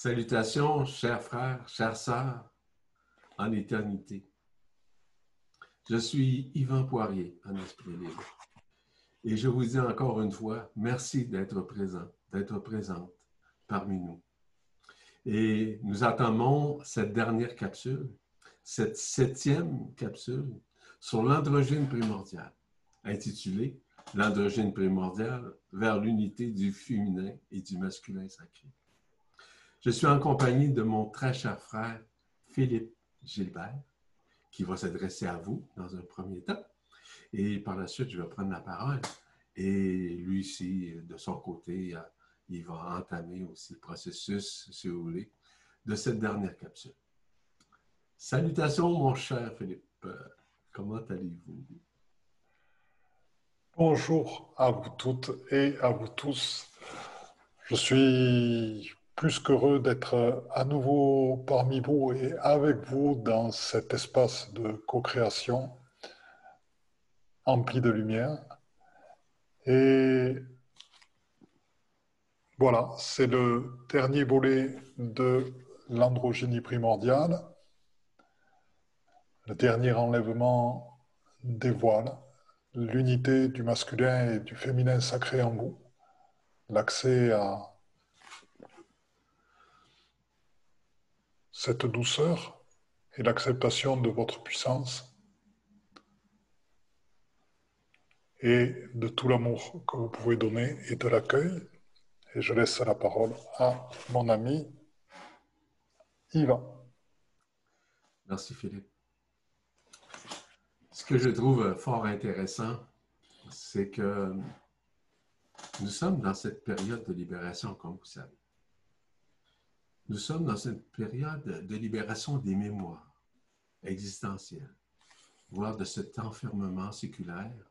Salutations, chers frères, chères sœurs, en éternité. Je suis Yvan Poirier, en esprit libre. Et je vous dis encore une fois, merci d'être présent, d'être présente parmi nous. Et nous attendons cette dernière capsule, cette septième capsule sur l'androgyne primordial, intitulée L'androgyne primordial vers l'unité du féminin et du masculin sacré. Je suis en compagnie de mon très cher frère Philippe Gilbert, qui va s'adresser à vous dans un premier temps. Et par la suite, je vais prendre la parole. Et lui aussi, de son côté, euh, il va entamer aussi le processus, si vous voulez, de cette dernière capsule. Salutations, mon cher Philippe. Comment allez-vous? Bonjour à vous toutes et à vous tous. Je suis plus qu'heureux d'être à nouveau parmi vous et avec vous dans cet espace de co-création empli de lumière. Et voilà, c'est le dernier volet de l'androgénie primordiale, le dernier enlèvement des voiles, l'unité du masculin et du féminin sacré en vous, l'accès à cette douceur et l'acceptation de votre puissance et de tout l'amour que vous pouvez donner et de l'accueil. Et je laisse la parole à mon ami Yvan. Merci Philippe. Ce que je trouve fort intéressant, c'est que nous sommes dans cette période de libération, comme vous savez. Nous sommes dans cette période de libération des mémoires existentielles, voire de cet enfermement séculaire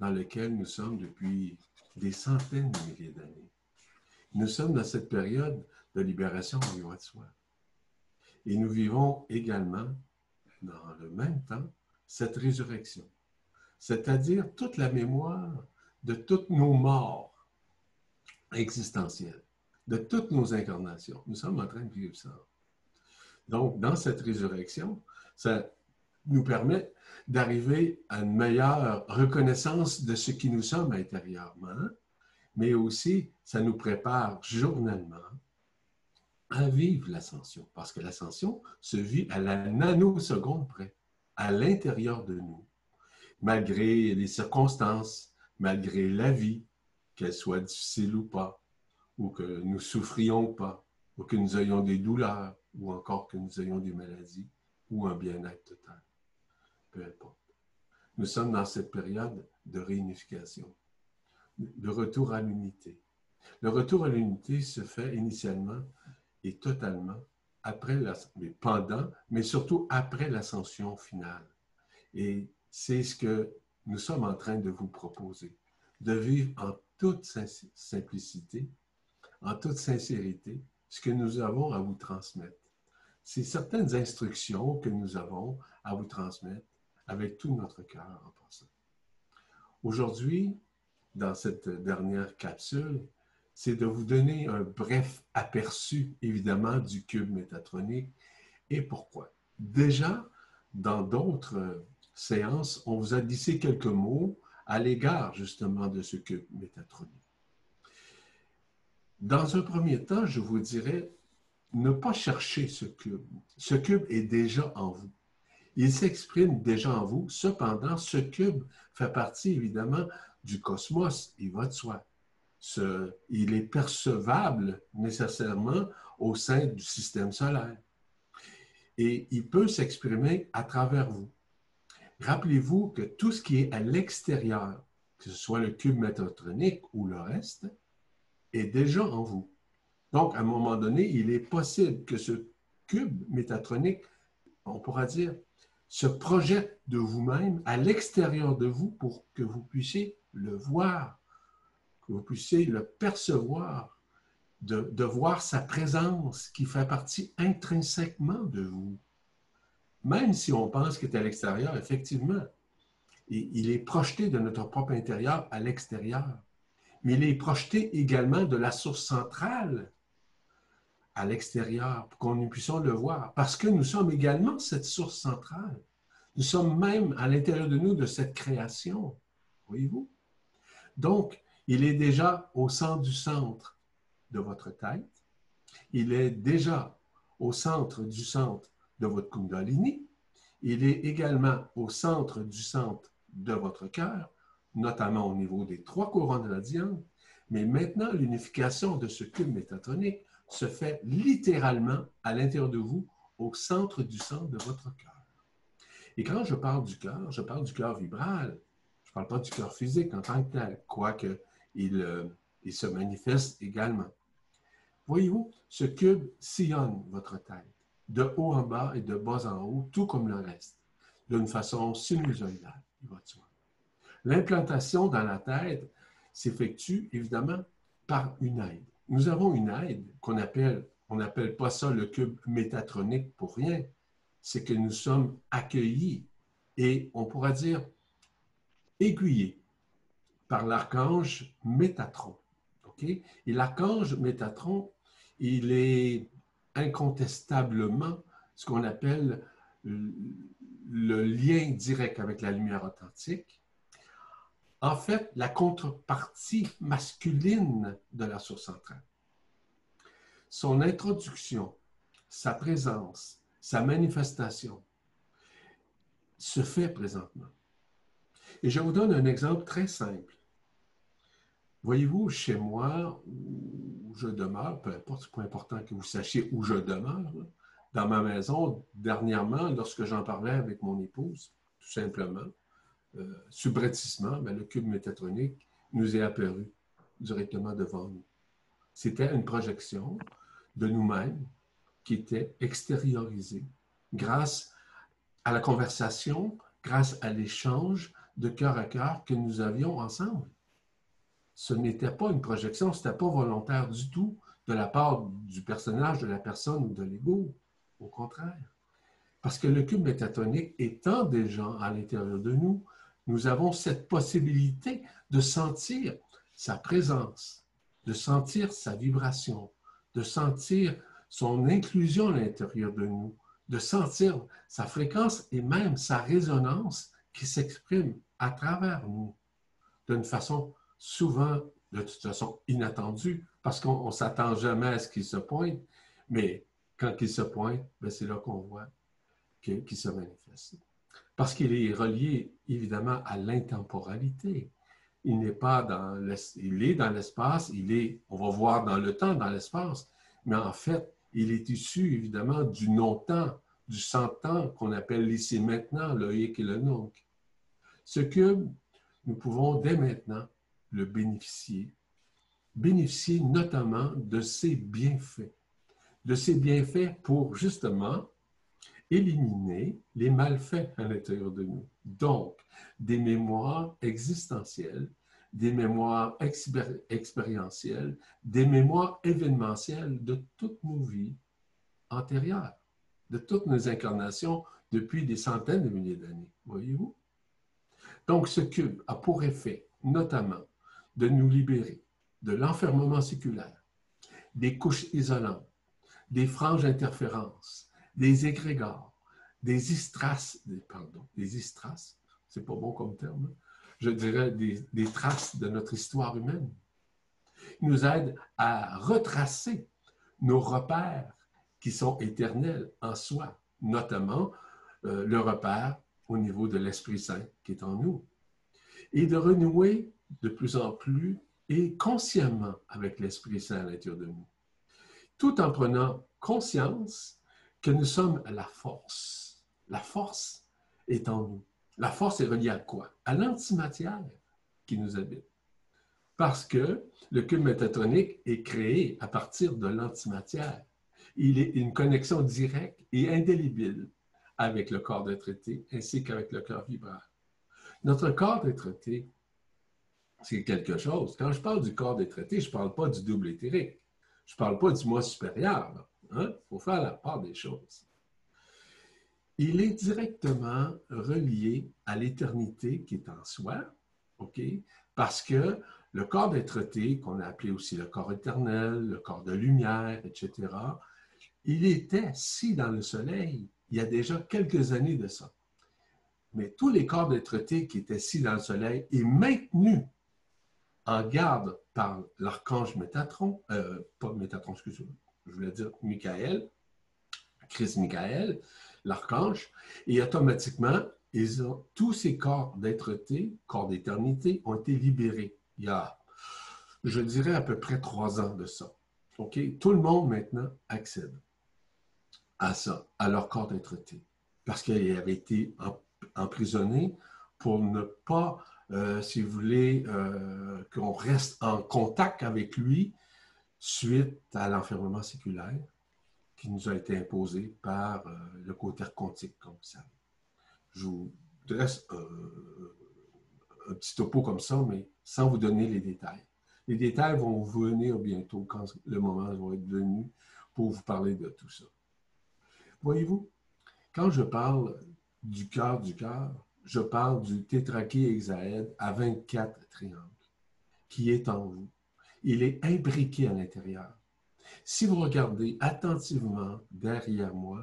dans lequel nous sommes depuis des centaines de milliers d'années. Nous sommes dans cette période de libération du de soi. Et nous vivons également, dans le même temps, cette résurrection, c'est-à-dire toute la mémoire de toutes nos morts existentielles de toutes nos incarnations. Nous sommes en train de vivre ça. Donc, dans cette résurrection, ça nous permet d'arriver à une meilleure reconnaissance de ce qui nous sommes intérieurement, mais aussi ça nous prépare journellement à vivre l'ascension, parce que l'ascension se vit à la nanoseconde près, à l'intérieur de nous, malgré les circonstances, malgré la vie, qu'elle soit difficile ou pas, ou que nous souffrions pas, ou que nous ayons des douleurs, ou encore que nous ayons des maladies, ou un bien-être total. Peu importe. Nous sommes dans cette période de réunification, de retour à l'unité. Le retour à l'unité se fait initialement et totalement après mais pendant, mais surtout après l'ascension finale. Et c'est ce que nous sommes en train de vous proposer, de vivre en toute simplicité en toute sincérité ce que nous avons à vous transmettre. C'est certaines instructions que nous avons à vous transmettre avec tout notre cœur en passant. Aujourd'hui, dans cette dernière capsule, c'est de vous donner un bref aperçu, évidemment, du cube métatronique et pourquoi? Déjà, dans d'autres séances, on vous a glissé quelques mots à l'égard justement de ce cube métatronique. Dans un premier temps, je vous dirais, ne pas chercher ce cube. Ce cube est déjà en vous. Il s'exprime déjà en vous. Cependant, ce cube fait partie évidemment du cosmos, il va de soi. Il est percevable nécessairement au sein du système solaire. Et il peut s'exprimer à travers vous. Rappelez-vous que tout ce qui est à l'extérieur, que ce soit le cube métatronique ou le reste, est déjà en vous. Donc, à un moment donné, il est possible que ce cube métatronique, on pourra dire, se projette de vous-même à l'extérieur de vous pour que vous puissiez le voir, que vous puissiez le percevoir, de, de voir sa présence qui fait partie intrinsèquement de vous. Même si on pense qu'il est à l'extérieur, effectivement, il est projeté de notre propre intérieur à l'extérieur mais il est projeté également de la source centrale à l'extérieur pour que nous puissions le voir, parce que nous sommes également cette source centrale. Nous sommes même à l'intérieur de nous de cette création. Voyez-vous? Donc, il est déjà au centre du centre de votre tête. Il est déjà au centre du centre de votre Kundalini. Il est également au centre du centre de votre cœur, notamment au niveau des trois couronnes radiantes. Mais maintenant, l'unification de ce cube métatronique se fait littéralement à l'intérieur de vous, au centre du centre de votre cœur. Et quand je parle du cœur, je parle du cœur vibral. Je ne parle pas du cœur physique en tant que tel, quoique il, euh, il se manifeste également. Voyez-vous, ce cube sillonne votre tête, de haut en bas et de bas en haut, tout comme le reste, d'une façon sinusoïdale, L'implantation dans la tête s'effectue évidemment par une aide. Nous avons une aide qu'on appelle, on n'appelle pas ça le cube métatronique pour rien, c'est que nous sommes accueillis et on pourra dire aiguillés par l'archange Métatron. Et l'archange Métatron, il est incontestablement ce qu'on appelle le lien direct avec la lumière authentique. En fait, la contrepartie masculine de la source centrale. Son introduction, sa présence, sa manifestation se fait présentement. Et je vous donne un exemple très simple. Voyez-vous, chez moi, où je demeure, peu importe, c'est important que vous sachiez où je demeure, dans ma maison, dernièrement, lorsque j'en parlais avec mon épouse, tout simplement, euh, subrepticement, ben, le cube métatronique nous est apparu directement devant nous. C'était une projection de nous-mêmes qui était extériorisé grâce à la conversation, grâce à l'échange de cœur à cœur que nous avions ensemble. Ce n'était pas une projection, ce n'était pas volontaire du tout de la part du personnage, de la personne ou de l'ego. Au contraire. Parce que le cube métatonique étant déjà à l'intérieur de nous, nous avons cette possibilité de sentir sa présence, de sentir sa vibration, de sentir son inclusion à l'intérieur de nous, de sentir sa fréquence et même sa résonance qui s'exprime à travers nous d'une façon souvent, de toute façon, inattendue, parce qu'on ne s'attend jamais à ce qu'il se pointe, mais quand il se pointe, ben, c'est là qu'on voit qu'il se manifeste. Parce qu'il est relié évidemment à l'intemporalité. Il n'est pas dans il est dans l'espace, il est, on va voir dans le temps, dans l'espace, mais en fait, il est issu évidemment du non-temps, du sans-temps qu'on appelle l'ici maintenant, le hic et le nunc. Ce que nous pouvons dès maintenant le bénéficier, bénéficier notamment de ses bienfaits, de ses bienfaits pour justement éliminer les malfaits à l'intérieur de nous. Donc, des mémoires existentielles des mémoires expérientielles, des mémoires événementielles de toutes nos vies antérieures, de toutes nos incarnations depuis des centaines de milliers d'années. Voyez-vous? Donc, ce cube a pour effet, notamment, de nous libérer de l'enfermement séculaire, des couches isolantes, des franges interférences, des égrégores, des istras, pardon, des istras, c'est pas bon comme terme, je dirais, des, traces de notre histoire humaine. Il nous aide à retracer nos repères qui sont éternels en soi, notamment euh, le repère au niveau de l'Esprit Saint qui est en nous, et de renouer de plus en plus et consciemment avec l'Esprit Saint à l'intérieur de nous, tout en prenant conscience que nous sommes la force. La force est en nous. La force est reliée à quoi? À l'antimatière qui nous habite. Parce que le cube métatronique est créé à partir de l'antimatière. Il est une connexion directe et indélébile avec le corps de traité ainsi qu'avec le corps vibral. Notre corps de traité, c'est quelque chose. Quand je parle du corps des traités, je ne parle pas du double éthérique. Je ne parle pas du moi supérieur. Il hein? faut faire la part des choses il est directement relié à l'éternité qui est en soi, OK? Parce que Le corps d'être-té, qu'on a appelé aussi le corps éternel, le corps de lumière, etc., il était assis dans le soleil il y a déjà quelques années de ça. Mais tous les corps d'être-té qui étaient assis dans le soleil et maintenus en garde par l'archange Métatron, euh, pas Métatron, excusez-moi, je voulais dire Michael, Christ Michael, l'archange, et automatiquement, tous ces corps d'être-té, corps d'éternité, ont été libérés il y a, je dirais, à peu près trois ans de ça. OK? Tout le monde maintenant accède à ça, à leur corps d'être-té, parce qu'ils avaient été emprisonnés pour ne pas, euh, si vous voulez, euh, qu'on reste en contact avec lui suite à l'enfermement séculaire qui nous a été imposé par euh, le côté quantique, comme savez. Je vous dresse un petit topo comme ça, mais sans vous donner les détails. Les détails vont venir bientôt quand le moment va être venu pour vous parler de tout ça. Voyez-vous, quand je parle du cœur du cœur, je parle du tétrachée-hexaède à 24 triangles qui est en vous. Il est imbriqué à l'intérieur. Si vous regardez attentivement derrière moi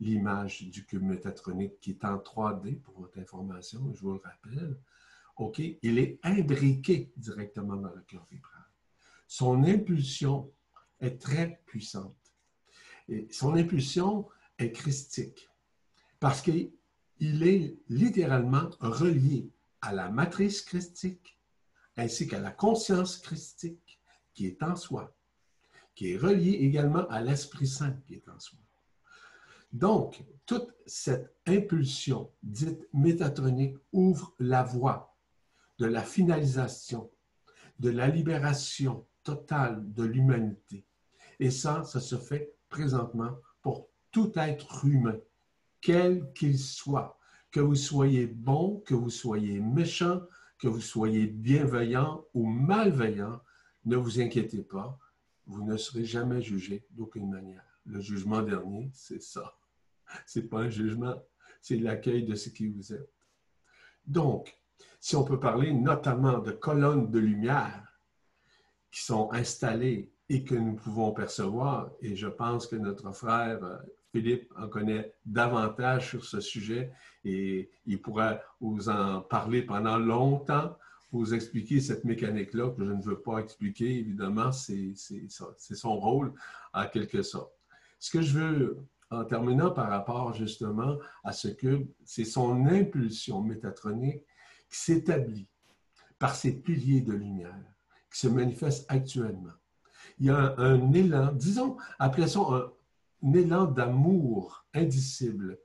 l'image du cube métatronique qui est en 3D pour votre information, je vous le rappelle, OK, il est imbriqué directement dans le cœur vibral. Son impulsion est très puissante. Son impulsion est christique parce qu'il est littéralement relié à la matrice christique ainsi qu'à la conscience christique qui est en soi, qui est relié également à l'Esprit Saint qui est en soi. Donc, toute cette impulsion dite métatronique ouvre la voie de la finalisation, de la libération totale de l'humanité. Et ça, ça se fait présentement pour tout être humain, quel qu'il soit, que vous soyez bon, que vous soyez méchant, que vous soyez bienveillant ou malveillant, ne vous inquiétez pas, vous ne serez jamais jugé d'aucune manière. Le jugement dernier, c'est ça. C'est pas un jugement, c'est l'accueil de ce qui vous êtes. Donc, si on peut parler notamment de colonnes de lumière qui sont installées et que nous pouvons percevoir, et je pense que notre frère euh, Philippe en connaît davantage sur ce sujet et il pourra vous en parler pendant longtemps, vous expliquer cette mécanique-là que je ne veux pas expliquer, évidemment, c'est son rôle en quelque sorte. Ce que je veux, en terminant par rapport justement à ce que c'est son impulsion métatronique qui s'établit par ces piliers de lumière qui se manifestent actuellement. Il y a un, élan, disons, appelons ça un, élan d'amour indicible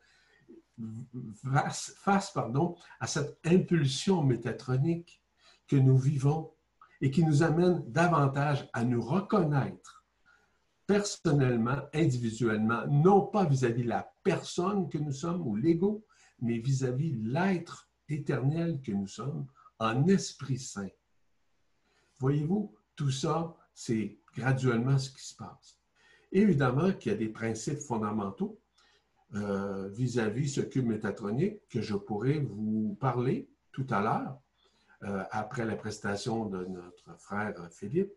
face, face pardon, à cette impulsion métatronique que nous vivons et qui nous amène davantage à nous reconnaître personnellement, individuellement, non pas vis-à-vis la personne que nous sommes ou l'ego, mais vis-à-vis l'être éternel que nous sommes en Esprit Saint. Voyez-vous, tout ça, c'est graduellement ce qui se passe. Évidemment qu'il y a des principes fondamentaux euh, vis-à-vis ce cube métatronique que je pourrais vous parler tout à l'heure, euh, après la prestation de notre frère Philippe,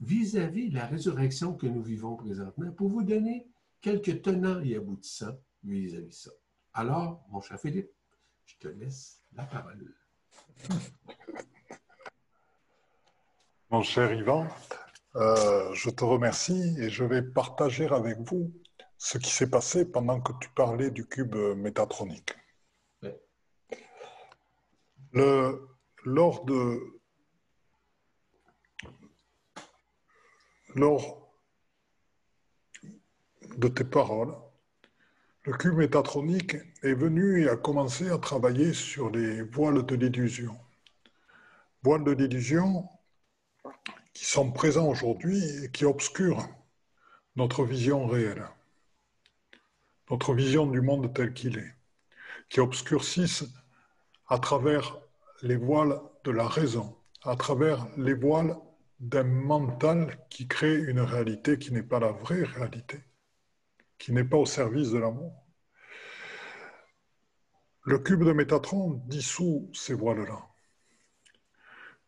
vis-à-vis -vis la résurrection que nous vivons présentement, pour vous donner quelques tenants et aboutissants vis-à-vis -vis ça. Alors, mon cher Philippe, je te laisse la parole. Mon cher Yvan, euh, je te remercie et je vais partager avec vous ce qui s'est passé pendant que tu parlais du cube métatronique. Le, lors de tes paroles, le cube métatronique est venu et a commencé à travailler sur les voiles de l'illusion. Voiles de l'illusion qui sont présents aujourd'hui et qui obscurent notre vision réelle, notre vision du monde tel qu'il est, qui obscurcissent à travers les voiles de la raison, à travers les voiles d'un mental qui crée une réalité qui n'est pas la vraie réalité qui n'est pas au service de l'amour. Le cube de Métatron dissout ces voiles-là.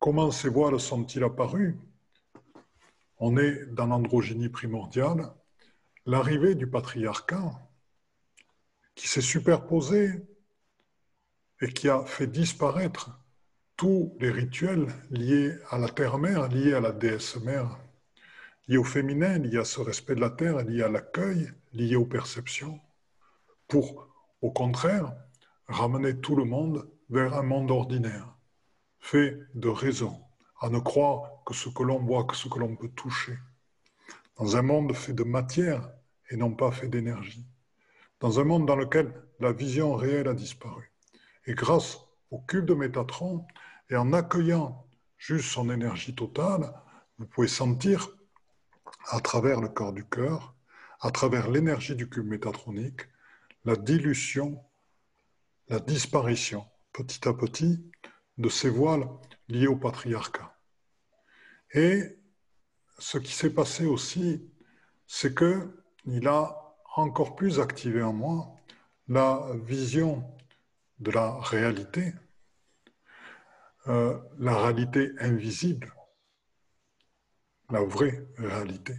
comment ces voiles sont-ils apparus On est dans l'androgynie primordiale, l'arrivée du patriarcat qui s'est superposé et qui a fait disparaître tous les rituels liés à la terre-mère, liés à la déesse-mère, liés au féminin, liés à ce respect de la terre, liés à l'accueil, liés aux perceptions, pour, au contraire, ramener tout le monde vers un monde ordinaire, fait de raison, à ne croire que ce que l'on voit, que ce que l'on peut toucher, dans un monde fait de matière et non pas fait d'énergie, dans un monde dans lequel la vision réelle a disparu. Et grâce au cube de Métatron, et en accueillant juste son énergie totale, vous pouvez sentir à travers le corps du cœur, à travers l'énergie du cube métatronique, la dilution, la disparition, petit à petit, de ces voiles liés au patriarcat. Et ce qui s'est passé aussi, c'est que il a encore plus activé en moi la vision de la réalité, euh, la réalité invisible, la vraie réalité,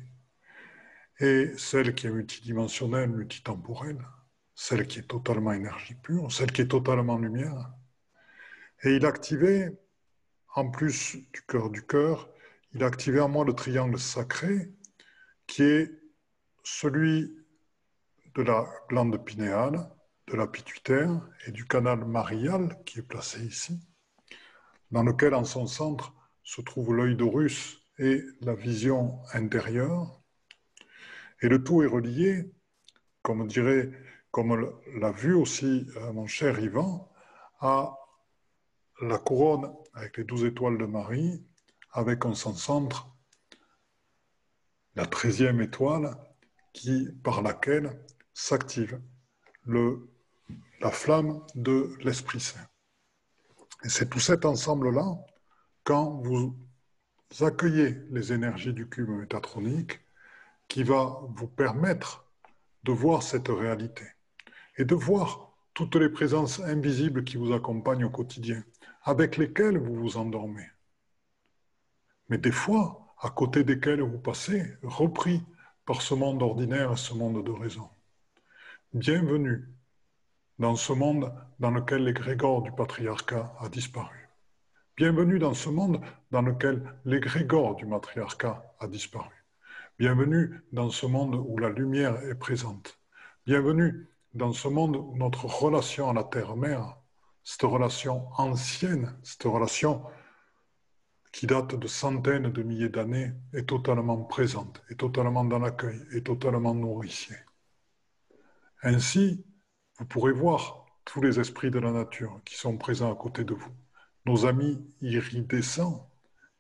et celle qui est multidimensionnelle, multitemporelle, celle qui est totalement énergie pure, celle qui est totalement lumière. Et il activait, en plus du cœur du cœur, il activait en moi le triangle sacré, qui est celui de la glande pinéale, de la pituitaire et du canal marial qui est placé ici, dans lequel en son centre se trouve l'œil d'Horus et la vision intérieure. Et le tout est relié, comme dirait, comme l'a vu aussi euh, mon cher Ivan, à la couronne avec les douze étoiles de Marie, avec en son centre la treizième étoile qui, par laquelle s'active la flamme de l'Esprit Saint. Et c'est tout cet ensemble-là, quand vous accueillez les énergies du cube métatronique, qui va vous permettre de voir cette réalité et de voir toutes les présences invisibles qui vous accompagnent au quotidien, avec lesquelles vous vous endormez. Mais des fois, à côté desquelles vous passez, repris par ce monde ordinaire et ce monde de raison. Bienvenue dans ce monde dans lequel l'égrégore du patriarcat a disparu. Bienvenue dans ce monde dans lequel l'égrégore du matriarcat a disparu. Bienvenue dans ce monde où la lumière est présente. Bienvenue dans ce monde où notre relation à la terre-mère, cette relation ancienne, cette relation qui date de centaines de milliers d'années, est totalement présente, est totalement dans l'accueil, est totalement nourricier. Ainsi, vous pourrez voir tous les esprits de la nature qui sont présents à côté de vous, nos amis iridescents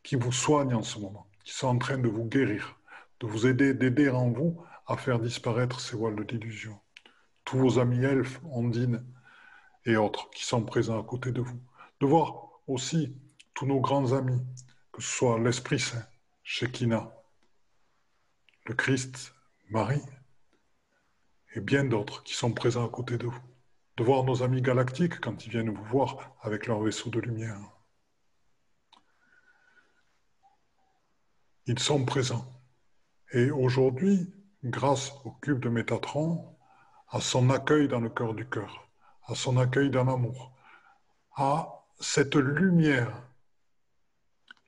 qui vous soignent en ce moment, qui sont en train de vous guérir, de vous aider, d'aider en vous à faire disparaître ces voiles de d'illusion. Tous vos amis elfes, ondines et autres qui sont présents à côté de vous. De voir aussi tous nos grands amis, que ce soit l'Esprit Saint, Shekinah, le Christ, Marie, et bien d'autres qui sont présents à côté de vous. De voir nos amis galactiques quand ils viennent vous voir avec leur vaisseau de lumière. Ils sont présents. Et aujourd'hui, grâce au cube de Métatron, à son accueil dans le cœur du cœur, à son accueil dans l'amour, à cette lumière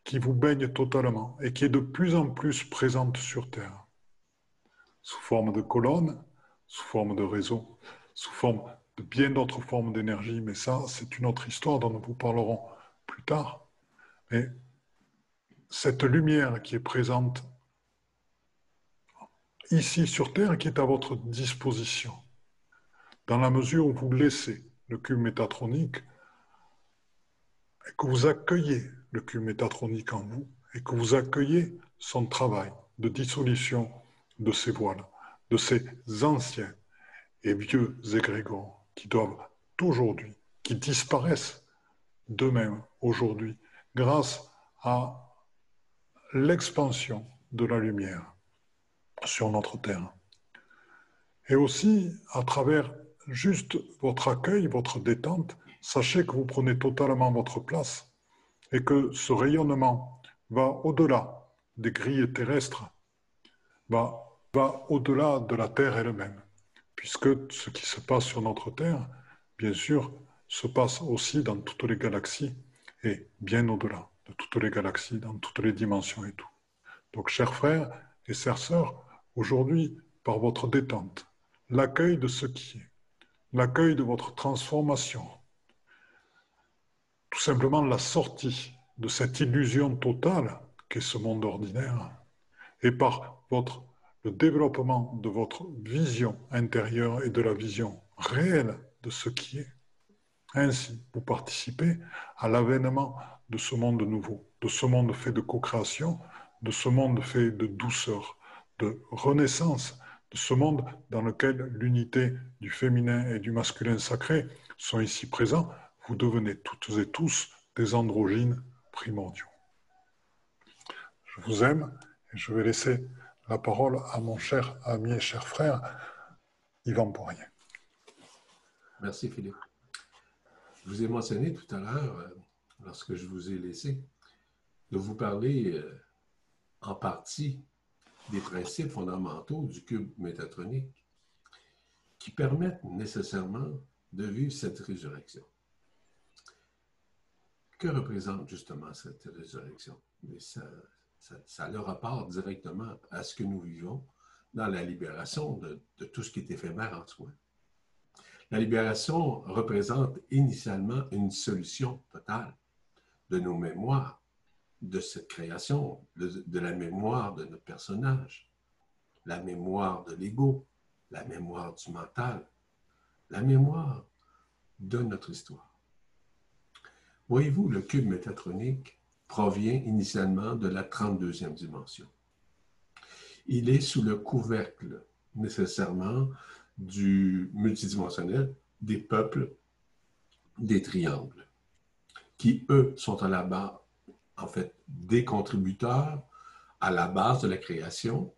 qui vous baigne totalement et qui est de plus en plus présente sur Terre, sous forme de colonnes, sous forme de réseau, sous forme de bien d'autres formes d'énergie, mais ça, c'est une autre histoire dont nous vous parlerons plus tard. Mais cette lumière qui est présente ici sur Terre, qui est à votre disposition, dans la mesure où vous laissez le cube métatronique et que vous accueillez le cube métatronique en vous et que vous accueillez son travail de dissolution de ces voiles de ces anciens et vieux égrégores qui doivent aujourd'hui, qui disparaissent d'eux-mêmes aujourd'hui grâce à l'expansion de la lumière sur notre terre. Et aussi à travers juste votre accueil, votre détente, sachez que vous prenez totalement votre place et que ce rayonnement va au-delà des grilles terrestres, va, au-delà de la Terre elle-même, puisque ce qui se passe sur notre Terre, bien sûr, se passe aussi dans toutes les galaxies et bien au-delà de toutes les galaxies, dans toutes les dimensions et tout. Donc, chers frères et chères sœurs, aujourd'hui, par votre détente, l'accueil de ce qui est, l'accueil de votre transformation, tout simplement la sortie de cette illusion totale qu'est ce monde ordinaire, et par votre, le développement de votre vision intérieure et de la vision réelle de ce qui est. Ainsi, vous participez à l'avènement de ce monde nouveau, de ce monde fait de co-création, de ce monde fait de douceur, de renaissance, de ce monde dans lequel l'unité du féminin et du masculin sacré sont ici présents, vous devenez toutes et tous des androgynes primordiaux. Je vous aime et je vais laisser la parole à mon cher ami et cher frère, Yvan Poirier. Merci Philippe. Je vous ai mentionné tout à l'heure, euh, lorsque je vous ai laissé, de vous parler euh, en partie des principes fondamentaux du cube métatronique qui permettent nécessairement de vivre cette résurrection. Que représente justement cette résurrection? Ça, a le rapport directement à ce que nous vivons dans la libération de, de tout ce qui est éphémère en soi. La libération représente initialement une solution totale de nos mémoires, de cette création, de, la mémoire de notre personnage, la mémoire de l'ego, la mémoire du mental, la mémoire de notre histoire. Voyez-vous, le cube métatronique provient initialement de la 32e dimension. Il est sous le couvercle nécessairement du multidimensionnel des peuples des triangles, qui, eux, sont à la base, en fait, des contributeurs à la base de la création,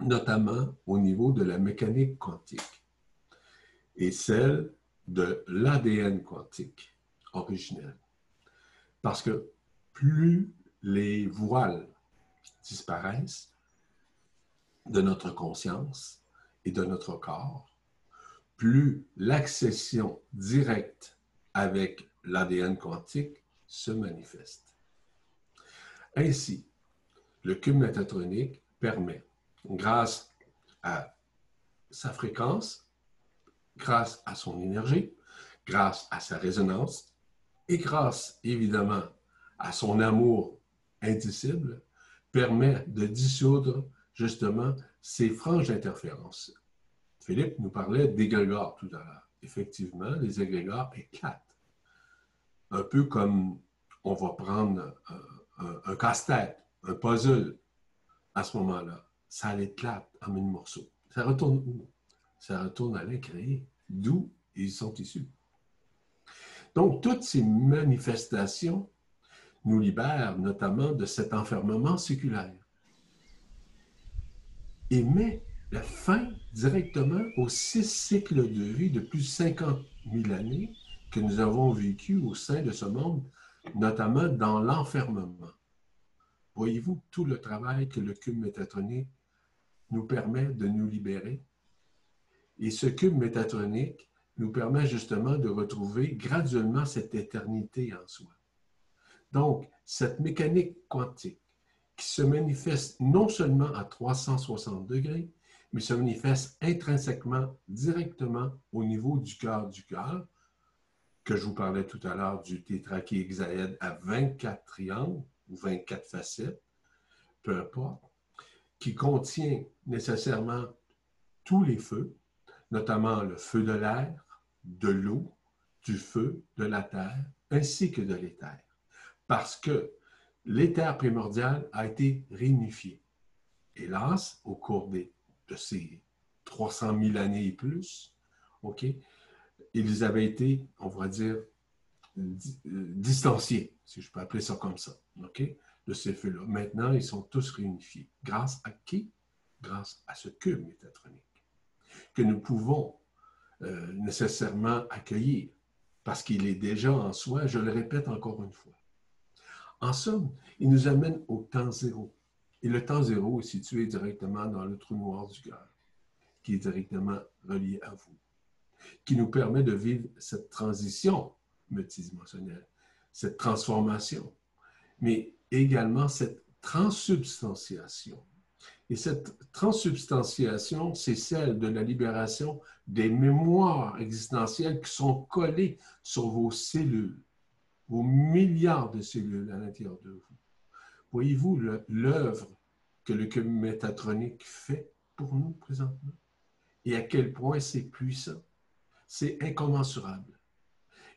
notamment au niveau de la mécanique quantique et celle de l'ADN quantique originel. Parce que plus les voiles disparaissent de notre conscience, et de notre corps, plus l'accession directe avec l'ADN quantique se manifeste. Ainsi, le cube métatronique permet, grâce à sa fréquence, grâce à son énergie, grâce à sa résonance et grâce évidemment à son amour indicible, permet de dissoudre justement ces franges d'interférence. Philippe nous parlait d'égrégores tout à l'heure. Effectivement, les égrégores éclatent. Un peu comme on va prendre un, casse-tête, un puzzle à ce moment-là. Ça l'éclate en mille morceaux. Ça retourne où? Ça retourne à l'incréé, d'où ils sont issus. Donc, toutes ces manifestations nous libèrent notamment de cet enfermement séculaire et met la fin directement aux six cycles de vie de plus de 50 000 années que nous avons vécu au sein de ce monde, notamment dans l'enfermement. Voyez-vous tout le travail que le cube métatronique nous permet de nous libérer? Et ce cube métatronique nous permet justement de retrouver graduellement cette éternité en soi. Donc, cette mécanique quantique qui se manifeste non seulement à 360 degrés, mais se manifeste intrinsèquement, directement au niveau du cœur du cœur, que je vous parlais tout à l'heure du tétrachéhexaède à 24 triangles ou 24 facettes, peu importe, qui contient nécessairement tous les feux, notamment le feu de l'air, de l'eau, du feu, de la terre, ainsi que de l'éther. Parce que l'éther primordial a été réunifié. Hélas, au cours de ces 300 000 années et plus, ils avaient été, on va dire, euh, distanciés, si je peux appeler ça comme ça, de ces feux-là. Maintenant, ils sont tous réunifiés. Grâce à qui? Grâce à ce cube métatronique que nous pouvons euh, nécessairement accueillir parce qu'il est déjà en soi, je le répète encore une fois, En somme, il nous amène au temps zéro. Et le temps zéro est situé directement dans le trou noir du cœur, qui est directement relié à vous, qui nous permet de vivre cette transition multidimensionnelle, cette transformation, mais également cette transsubstantiation. Et cette transsubstantiation, c'est celle de la libération des mémoires existentielles qui sont collées sur vos cellules, vos milliards de cellules à l'intérieur de vous. Voyez-vous l'œuvre que le cube métatronique fait pour nous présentement? Et à quel point c'est puissant? C'est incommensurable.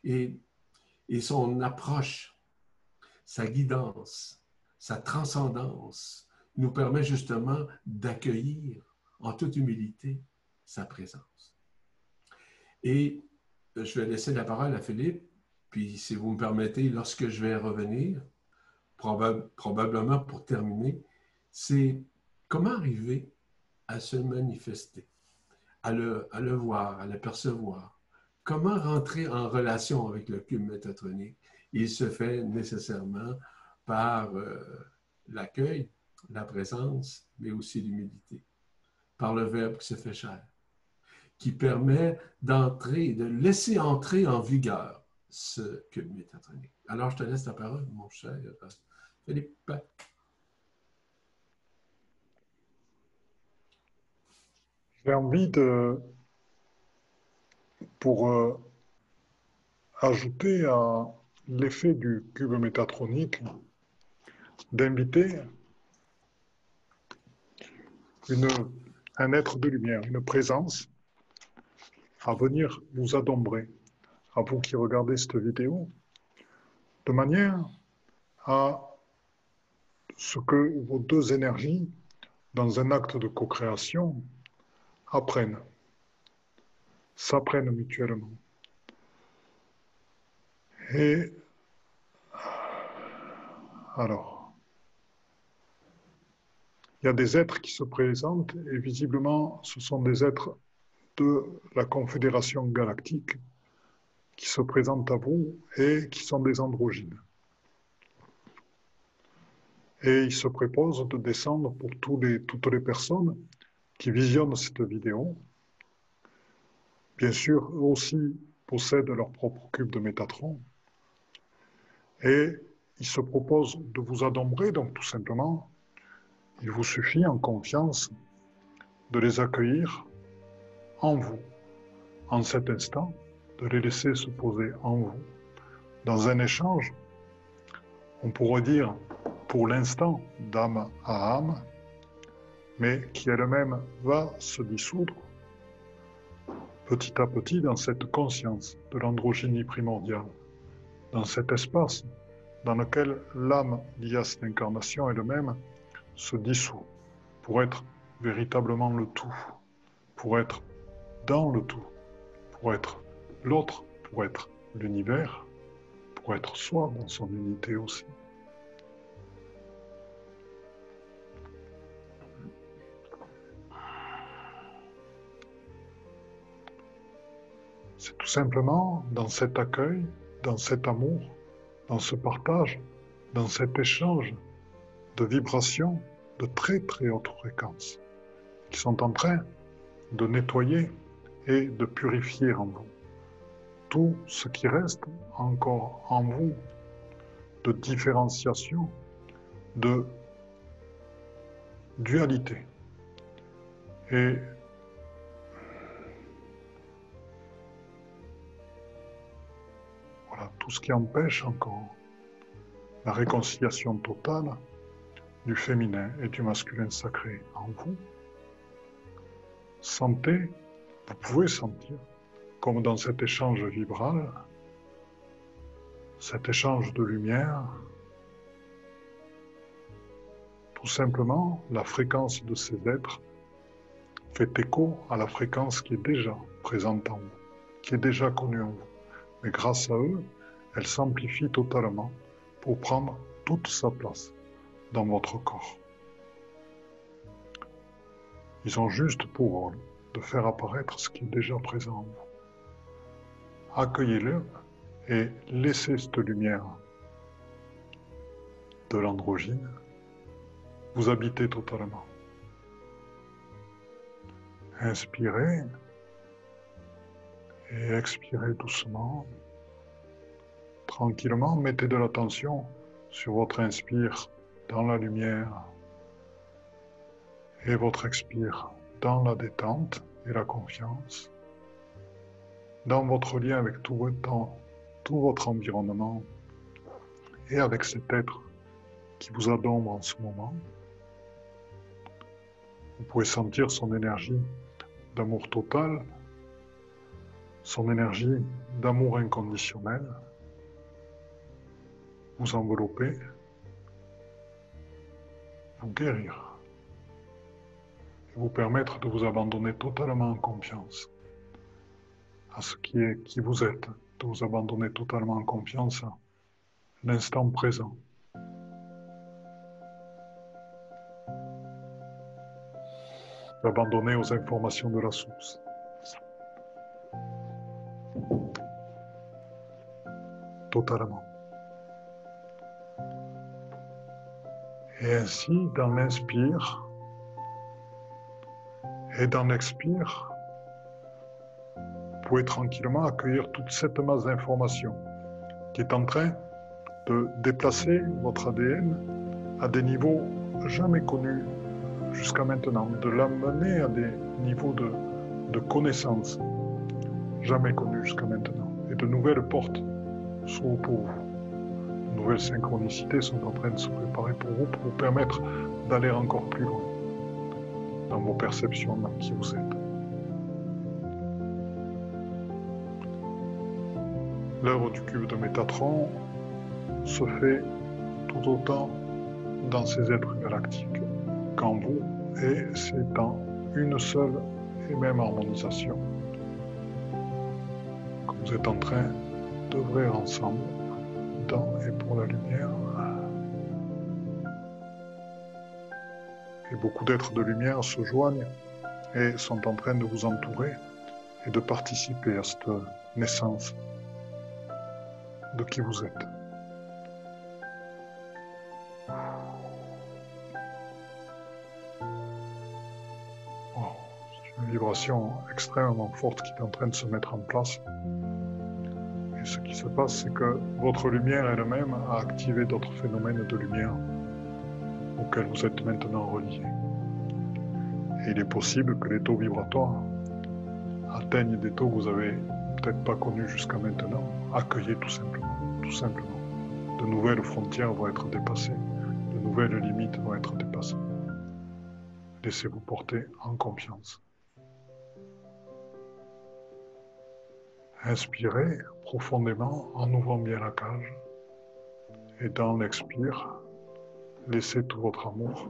Et, et son approche, sa guidance, sa transcendance nous permet justement d'accueillir en toute humilité sa présence. Et je vais laisser la parole à Philippe, puis si vous me permettez, lorsque je vais revenir, probablement pour terminer, c'est comment arriver à se manifester, à le, voir, à le percevoir? Comment rentrer en relation avec le cube métatronique? Il se fait nécessairement par euh, l'accueil, la présence, mais aussi l'humilité, par le Verbe qui se fait chair, qui permet d'entrer, de laisser entrer en vigueur ce cube métatronique. Alors, je te laisse la parole, mon cher Philippe. J'ai envie de, pour euh, ajouter à l'effet du cube métatronique, d'inviter un être de lumière, une présence à venir vous adombrer, à vous qui regardez cette vidéo, de manière à ce que vos deux énergies, dans un acte de co-création, apprennent, s'apprennent mutuellement. Et alors, il y a des êtres qui se présentent et visiblement ce sont des êtres de la Confédération galactique qui se présentent à vous et qui sont des androgynes et il se propose de descendre pour toutes les personnes qui visionnent cette vidéo. Bien sûr, eux aussi possèdent leur propre cube de Métatron. Et il se propose de vous adombrer, donc tout simplement, il vous suffit en confiance de les accueillir en vous, en cet instant, de les laisser se poser en vous, dans un échange, on pourrait dire pour l'instant d'âme à âme, mais qui elle-même va se dissoudre petit à petit dans cette conscience de l'androgynie primordiale, dans cet espace dans lequel l'âme liée cette incarnation elle-même se dissout pour être véritablement le tout, pour être dans le tout, pour être l'autre, pour être l'univers, pour être soi dans son unité aussi. C'est tout simplement dans cet accueil, dans cet amour, dans ce partage, dans cet échange de vibrations de très très haute fréquence qui sont en train de nettoyer et de purifier en vous tout ce qui reste encore en vous de différenciation, de dualité. Et tout ce qui empêche encore la réconciliation totale du féminin et du masculin sacré en vous. Sentez, vous pouvez sentir, comme dans cet échange vibral, cet échange de lumière, tout simplement, la fréquence de ces êtres fait écho à la fréquence qui est déjà présente en vous, qui est déjà connue en vous. Mais grâce à eux, elle s'amplifie totalement pour prendre toute sa place dans votre corps. Ils ont juste pour rôle de faire apparaître ce qui est déjà présent en vous. Accueillez-le et laissez cette lumière de l'androgyne vous habitez totalement. Inspirez et expirez doucement. Tranquillement, mettez de l'attention sur votre inspire dans la lumière et votre expire dans la détente et la confiance, dans votre lien avec tout votre, tout votre environnement et avec cet être qui vous adombre en ce moment. Vous pouvez sentir son énergie d'amour total, son énergie d'amour inconditionnel vous envelopper, vous guérir et vous permettre de vous abandonner totalement en confiance à ce qui est qui vous êtes, de vous abandonner totalement en confiance à l'instant présent. D'abandonner aux informations de la source. Totalement. Et ainsi, dans l'inspire et dans l'expire, pouvez tranquillement accueillir toute cette masse d'informations qui est en train de déplacer votre ADN à des niveaux jamais connus jusqu'à maintenant, de l'amener à des niveaux de, de connaissance jamais connus jusqu'à maintenant, et de nouvelles portes s'ouvrent pour vous nouvelles synchronicités sont en train de se préparer pour vous, pour vous permettre d'aller encore plus loin dans vos perceptions dans qui vous êtes. L'œuvre du cube de Métatron se fait tout autant dans ces êtres galactiques qu'en vous, et c'est dans une seule et même harmonisation que vous êtes en train d'œuvrer ensemble et pour la lumière. Et beaucoup d'êtres de lumière se joignent et sont en train de vous entourer et de participer à cette naissance de qui vous êtes. C'est une vibration extrêmement forte qui est en train de se mettre en place ce qui se passe, c'est que votre lumière elle-même a activé d'autres phénomènes de lumière auxquels vous êtes maintenant reliés. Et il est possible que les taux vibratoires atteignent des taux que vous avez peut-être pas connus jusqu'à maintenant. Accueillez tout simplement, tout simplement. De nouvelles frontières vont être dépassées, de nouvelles limites vont être dépassées. Laissez-vous porter en confiance. Inspirez profondément en ouvrant bien la cage. Et dans l'expire, laissez tout votre amour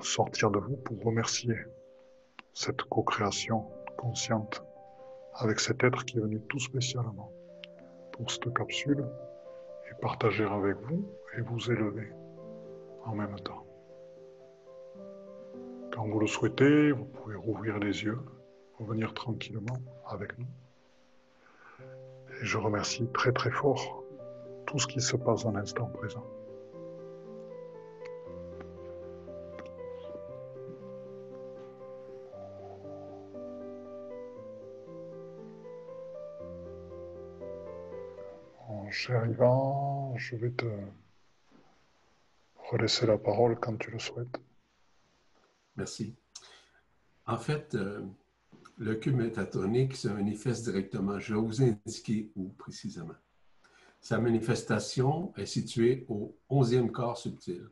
sortir de vous pour remercier cette co-création consciente avec cet être qui est venu tout spécialement pour cette capsule et partager avec vous et vous élever en même temps. Quand vous le souhaitez, vous pouvez rouvrir les yeux revenir tranquillement avec nous. Et je remercie très très fort tout ce qui se passe dans l'instant présent. Cher Ivan, je vais te relaisser la parole quand tu le souhaites. Merci. En fait, euh, le cube métatonique se manifeste directement. Je vais vous indiquer où précisément. Sa manifestation est située au 11e corps subtil,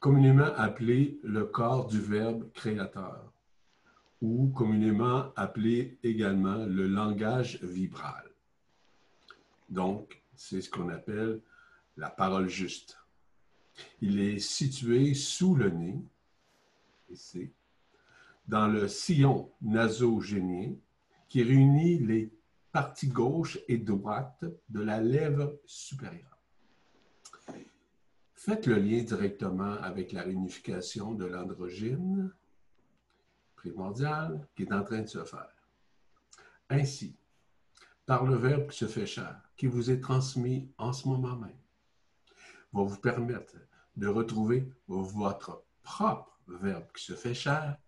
communément appelé le corps du Verbe créateur, ou communément appelé également le langage vibral. Donc, c'est ce qu'on appelle la parole juste. Il est situé sous le nez, ici, dans le sillon nasogénien qui réunit les parties gauche et droite de la lèvre supérieure. Faites le lien directement avec la réunification de l'androgyne primordiale qui est en train de se faire. Ainsi, par le Verbe qui se fait chair, qui vous est transmis en ce moment même, va vous permettre de retrouver votre propre verbe qui se fait chair,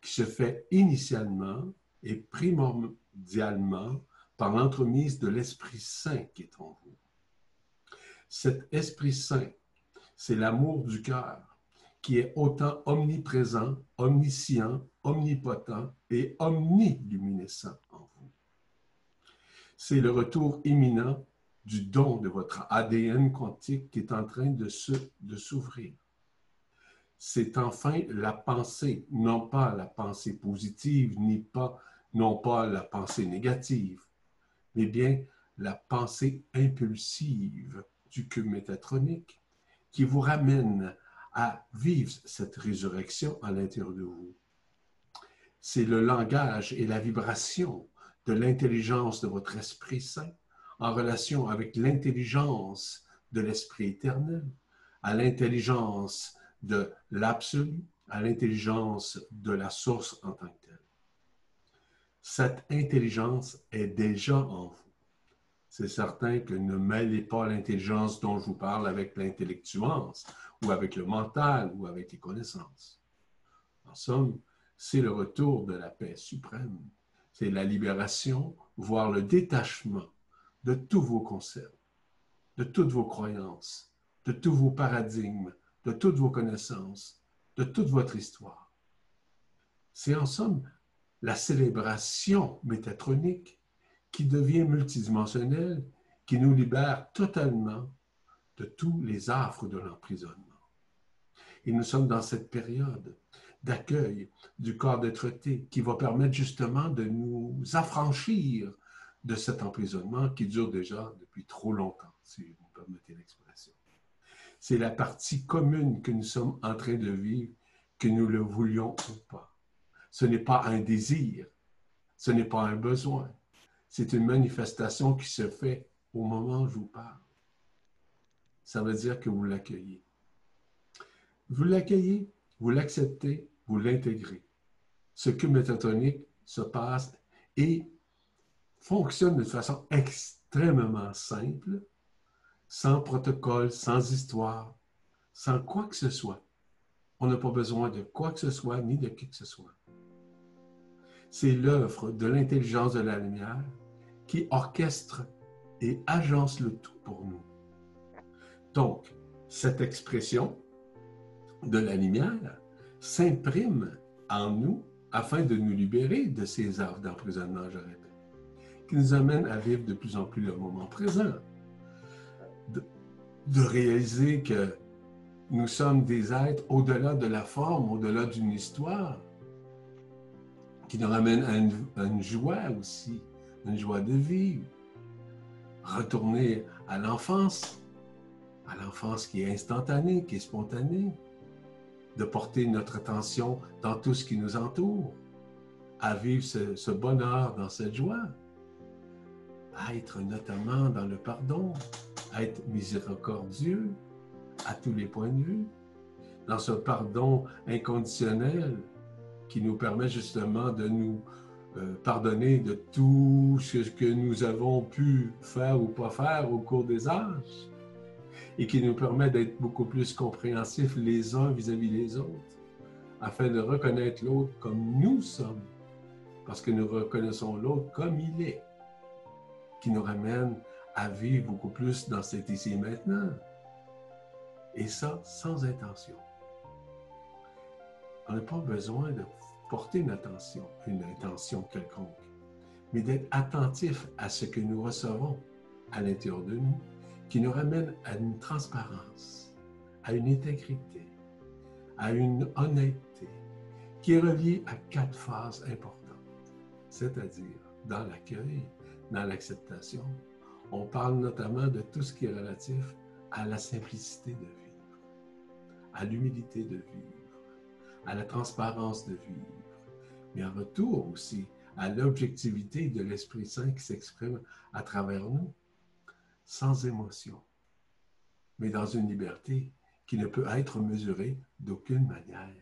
qui se fait initialement et primordialement par l'entremise de l'Esprit Saint qui est en vous. Cet Esprit Saint, c'est l'amour du cœur qui est autant omniprésent, omniscient, omnipotent et omniluminescent en vous. C'est le retour imminent du don de votre ADN quantique qui est en train de s'ouvrir. C'est enfin la pensée, non pas la pensée positive, ni pas, non pas la pensée négative, mais bien la pensée impulsive du cube métatronique qui vous ramène à vivre cette résurrection à l'intérieur de vous. C'est le langage et la vibration de l'intelligence de votre Esprit Saint en relation avec l'intelligence de l'Esprit éternel, à l'intelligence de l'absolu, à l'intelligence de la source en tant que telle. Cette intelligence est déjà en vous. C'est certain que ne mêlez pas l'intelligence dont je vous parle avec l'intellectuance ou avec le mental ou avec les connaissances. En somme, c'est le retour de la paix suprême. C'est la libération, voire le détachement de tous vos concepts, de toutes vos croyances, de tous vos paradigmes, de toutes vos connaissances, de toute votre histoire. C'est en somme la célébration métatronique qui devient multidimensionnelle, qui nous libère totalement de tous les affres de l'emprisonnement. Et nous sommes dans cette période d'accueil du corps d'être-té qui va permettre justement de nous affranchir de cet emprisonnement qui dure déjà depuis trop longtemps, si vous me permettez l'expression. C'est la partie commune que nous sommes en train de vivre, que nous le voulions ou pas. Ce n'est pas un désir, ce n'est pas un besoin, c'est une manifestation qui se fait au moment où je vous parle. Ça veut dire que vous l'accueillez. Vous l'accueillez, vous l'acceptez, vous l'intégrez. Ce que métatonique se passe et fonctionne de façon extrêmement simple, sans protocole, sans histoire, sans quoi que ce soit. On n'a pas besoin de quoi que ce soit ni de qui que ce soit. C'est l'œuvre de l'intelligence de la lumière qui orchestre et agence le tout pour nous. Donc, cette expression de la lumière s'imprime en nous afin de nous libérer de ces arbres d'emprisonnement, je répète qui nous amène à vivre de plus en plus le moment présent. De, réaliser que nous sommes des êtres au-delà de la forme, au-delà d'une histoire, qui nous ramène à une, joie aussi, une joie de vivre. Retourner à l'enfance, à l'enfance qui est instantanée, qui est spontanée, de porter notre attention dans tout ce qui nous entoure, à vivre ce bonheur dans cette joie à être notamment dans le pardon, à être miséricordieux à tous les points de vue, dans ce pardon inconditionnel qui nous permet justement de nous euh, pardonner de tout ce que nous avons pu faire ou pas faire au cours des âges et qui nous permet d'être beaucoup plus compréhensifs les uns vis-à-vis -vis des autres afin de reconnaître l'autre comme nous sommes parce que nous reconnaissons l'autre comme il est qui nous ramène à vivre beaucoup plus dans cet ici et maintenant. Et ça, sans intention. On n'a pas besoin de porter une attention, une intention quelconque, mais d'être attentif à ce que nous recevons à l'intérieur de nous, qui nous ramène à une transparence, à une intégrité, à une honnêteté, qui est reliée à quatre phases importantes, c'est-à-dire dans l'accueil, dans l'acceptation, on parle notamment de tout ce qui est relatif à la simplicité de vivre, à l'humilité de vivre, à la transparence de vivre, mais en retour aussi à l'objectivité de l'Esprit Saint qui s'exprime à travers nous, sans émotion, mais dans une liberté qui ne peut être mesurée d'aucune manière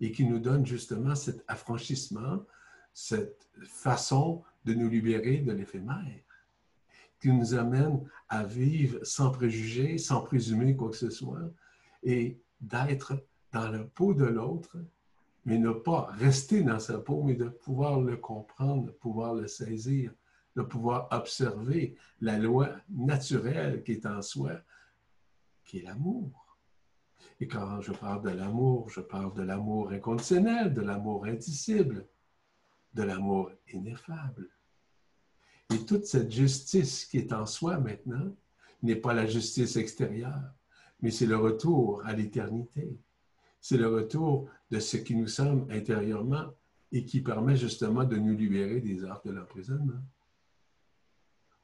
et qui nous donne justement cet affranchissement, cette façon de nous libérer de l'éphémère, qui nous amène à vivre sans préjugés, sans présumer quoi que ce soit, et d'être dans la peau de l'autre, mais ne pas rester dans sa peau, mais de pouvoir le comprendre, pouvoir le saisir, de pouvoir observer la loi naturelle qui est en soi, qui est l'amour. Et quand je parle de l'amour, je parle de l'amour inconditionnel, de l'amour indicible, de l'amour ineffable. Et toute cette justice qui est en soi maintenant n'est pas la justice extérieure, mais c'est le retour à l'éternité. C'est le retour de ce qui nous sommes intérieurement et qui permet justement de nous libérer des arts de l'emprisonnement.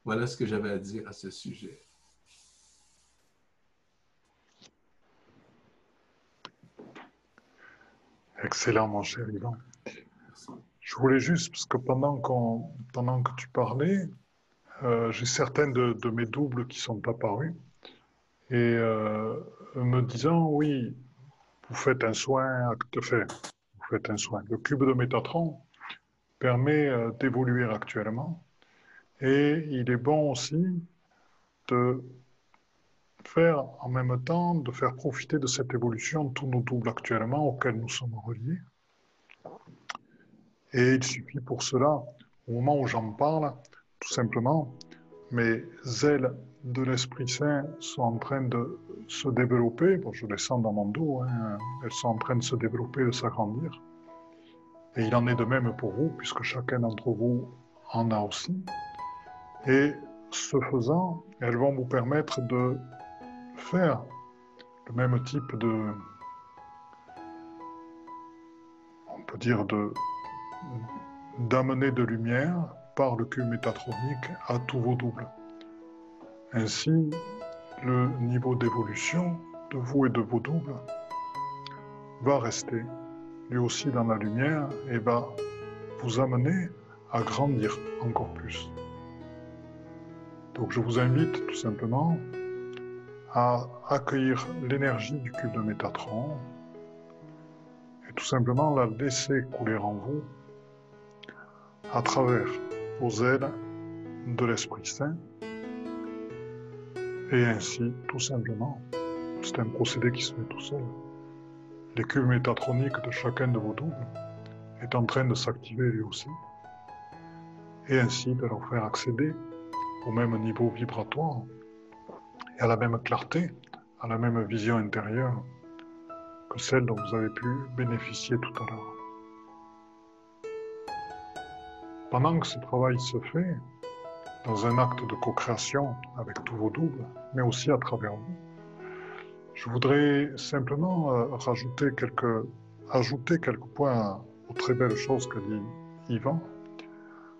Voilà ce que j'avais à dire à ce sujet. Excellent, mon cher Yvan. Je voulais juste, parce que pendant, pendant que tu parlais, euh, j'ai certains de, mes doubles qui sont apparus et euh, me disant oui, vous faites un soin acte fait, vous faites un soin. Le cube de Métatron permet euh, d'évoluer actuellement et il est bon aussi de faire en même temps, de faire profiter de cette évolution tous nos doubles actuellement auxquels nous sommes reliés. Et il suffit pour cela, au moment où j'en parle, tout simplement, mes ailes de l'Esprit Saint sont en train de se développer. Bon, je les sens dans mon dos, hein. elles sont en train de se développer, de s'agrandir. Et il en est de même pour vous, puisque chacun d'entre vous en a aussi. Et ce faisant, elles vont vous permettre de faire le même type de, on peut dire, de d'amener de lumière par le cube métatronique à tous vos doubles. Ainsi, le niveau d'évolution de vous et de vos doubles va rester lui aussi dans la lumière et va vous amener à grandir encore plus. Donc je vous invite tout simplement à accueillir l'énergie du cube de Métatron et tout simplement la laisser couler en vous à travers vos ailes de l'Esprit Saint et ainsi, tout simplement, c'est un procédé qui se fait tout seul. Les cubes métatroniques de chacun de vos doubles est en train de s'activer lui aussi et ainsi de leur faire accéder au même niveau vibratoire et à la même clarté, à la même vision intérieure que celle dont vous avez pu bénéficier tout à l'heure. Pendant que ce travail se fait, dans un acte de co-création avec tous vos doubles, mais aussi à travers vous, je voudrais simplement euh, rajouter quelques, ajouter quelques points aux très belles choses qu'a dit Yvan.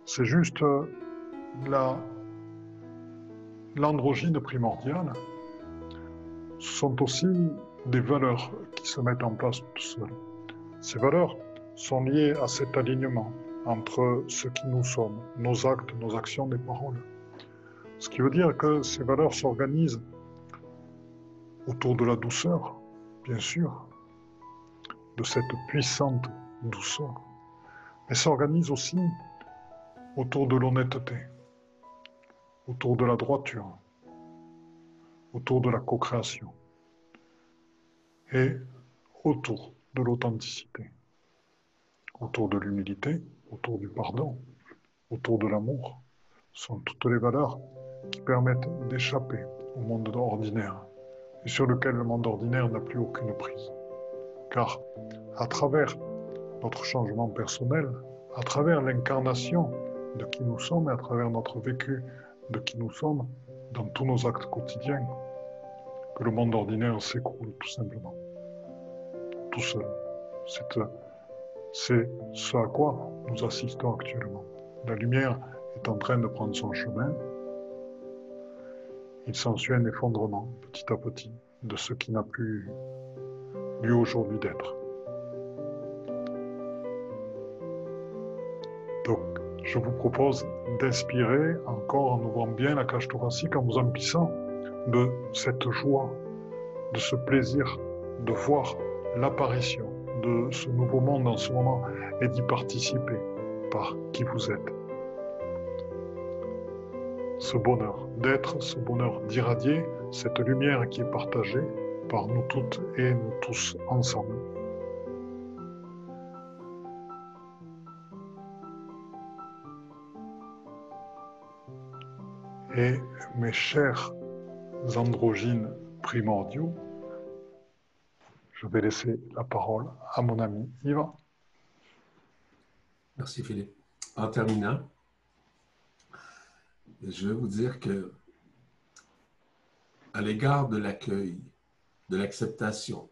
C'est juste euh, la l'androgyne primordiale sont aussi des valeurs qui se mettent en place tout seules. Ces valeurs sont liées à cet alignement entre ce qui nous sommes, nos actes, nos actions, nos paroles. Ce qui veut dire que ces valeurs s'organisent autour de la douceur, bien sûr, de cette puissante douceur, mais s'organisent aussi autour de l'honnêteté, autour de la droiture, autour de la co-création et autour de l'authenticité, autour de l'humilité, autour du pardon, autour de l'amour, sont toutes les valeurs qui permettent d'échapper au monde ordinaire et sur lequel le monde ordinaire n'a plus aucune prise. Car à travers notre changement personnel, à travers l'incarnation de qui nous sommes et à travers notre vécu de qui nous sommes dans tous nos actes quotidiens que le monde ordinaire s'écroule tout simplement. Tout seul. C'est ce à quoi nous assistons actuellement. La lumière est en train de prendre son chemin. Il s'ensuit un effondrement petit à petit de ce qui n'a plus lieu aujourd'hui d'être. Je vous propose d'inspirer encore en ouvrant bien la cage thoracique, en vous emplissant de cette joie, de ce plaisir de voir l'apparition de ce nouveau monde en ce moment et d'y participer par qui vous êtes. ce bonheur d'être, ce bonheur d'irradier, cette lumière qui est partagée par nous toutes et nous tous ensemble. Et mes chers androgynes primordiaux, je vais laisser la parole à mon ami Yvan. Merci Philippe. En terminant, je vais vous dire que à l'égard de l'accueil, de l'acceptation,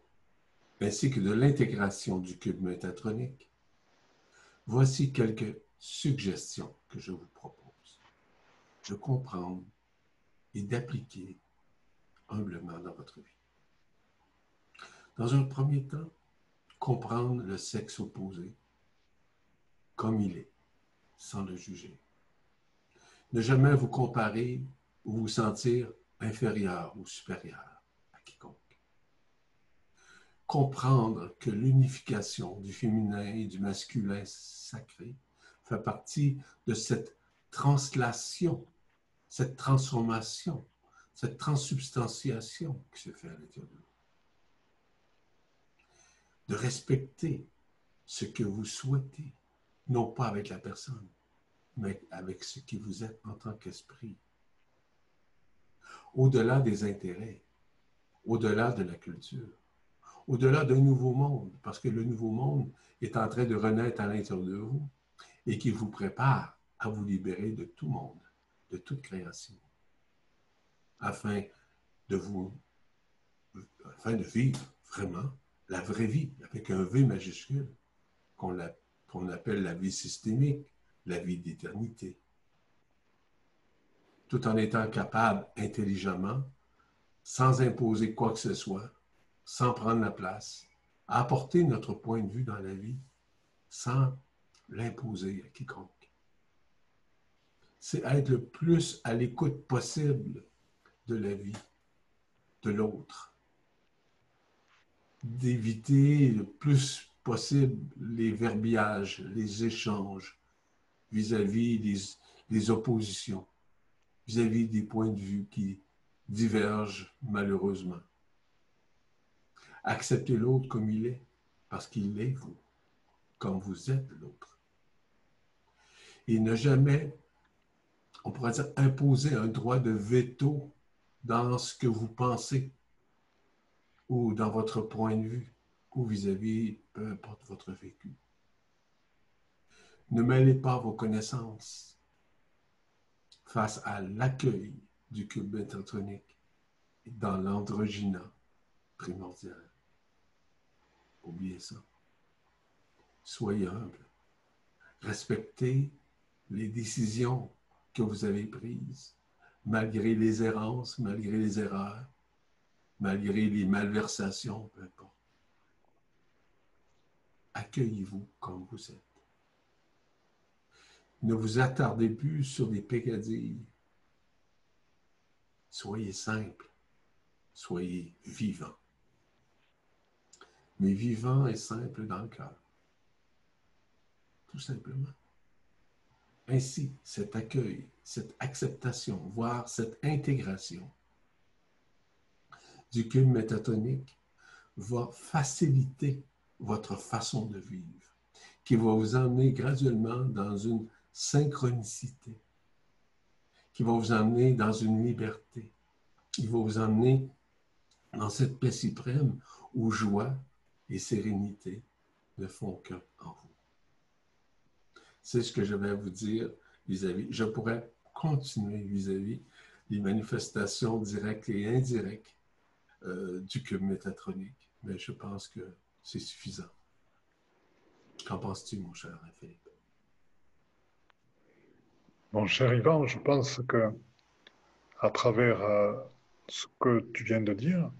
ainsi que de l'intégration du cube métatronique, voici quelques suggestions que je vous propose de comprendre et d'appliquer humblement dans votre vie. Dans un premier temps, comprendre le sexe opposé comme il est, sans le juger. Ne jamais vous comparer ou vous sentir inférieur ou supérieur à quiconque. Comprendre que l'unification du féminin et du masculin sacré fait partie de cette translation cette transformation, cette transsubstantiation qui se fait à l'intérieur de vous. De respecter ce que vous souhaitez, non pas avec la personne, mais avec ce qui vous êtes en tant qu'esprit. Au-delà des intérêts, au-delà de la culture, au-delà d'un nouveau monde, parce que le nouveau monde est en train de renaître à l'intérieur de vous et qui vous prépare à vous libérer de tout monde de toute création, afin de vous, afin de vivre vraiment la vraie vie, avec un V majuscule, qu'on appelle la vie systémique, la vie d'éternité, tout en étant capable intelligemment, sans imposer quoi que ce soit, sans prendre la place, à apporter notre point de vue dans la vie, sans l'imposer à quiconque c'est être le plus à l'écoute possible de la vie, de l'autre. D'éviter le plus possible les verbiages, les échanges vis-à-vis des, oppositions, vis-à-vis des points de vue qui divergent malheureusement. Acceptez l'autre comme il est, parce qu'il est vous, comme vous êtes l'autre. Et ne jamais on pourrait dire, imposer un droit de veto dans ce que vous pensez ou dans votre point de vue ou vis-à-vis, peu importe votre vécu. Ne mêlez pas vos connaissances face à l'accueil du cube métatronique dans l'androgyna primordial. Oubliez ça. Soyez humble. Respectez les décisions que vous avez prises, malgré les errances, malgré les erreurs, malgré les malversations, peu importe. Accueillez-vous comme vous êtes. Ne vous attardez plus sur des pécadilles. Soyez simple, soyez vivant. Mais vivant et simple dans le cœur. Tout simplement. Ainsi, cet accueil, cette acceptation, voire cette intégration du cube métatonique va faciliter votre façon de vivre, qui va vous emmener graduellement dans une synchronicité, qui va vous emmener dans une liberté, qui va vous emmener dans cette paix suprême où joie et sérénité ne font qu'un en vous. C'est ce que je vais vous dire vis-à-vis. Je pourrais continuer vis-à-vis des manifestations directes et indirectes euh, du cube métatronique, mais je pense que c'est suffisant. Qu'en penses-tu, mon cher Philippe? Mon cher Yvan, je pense que à travers euh, ce que tu viens de dire,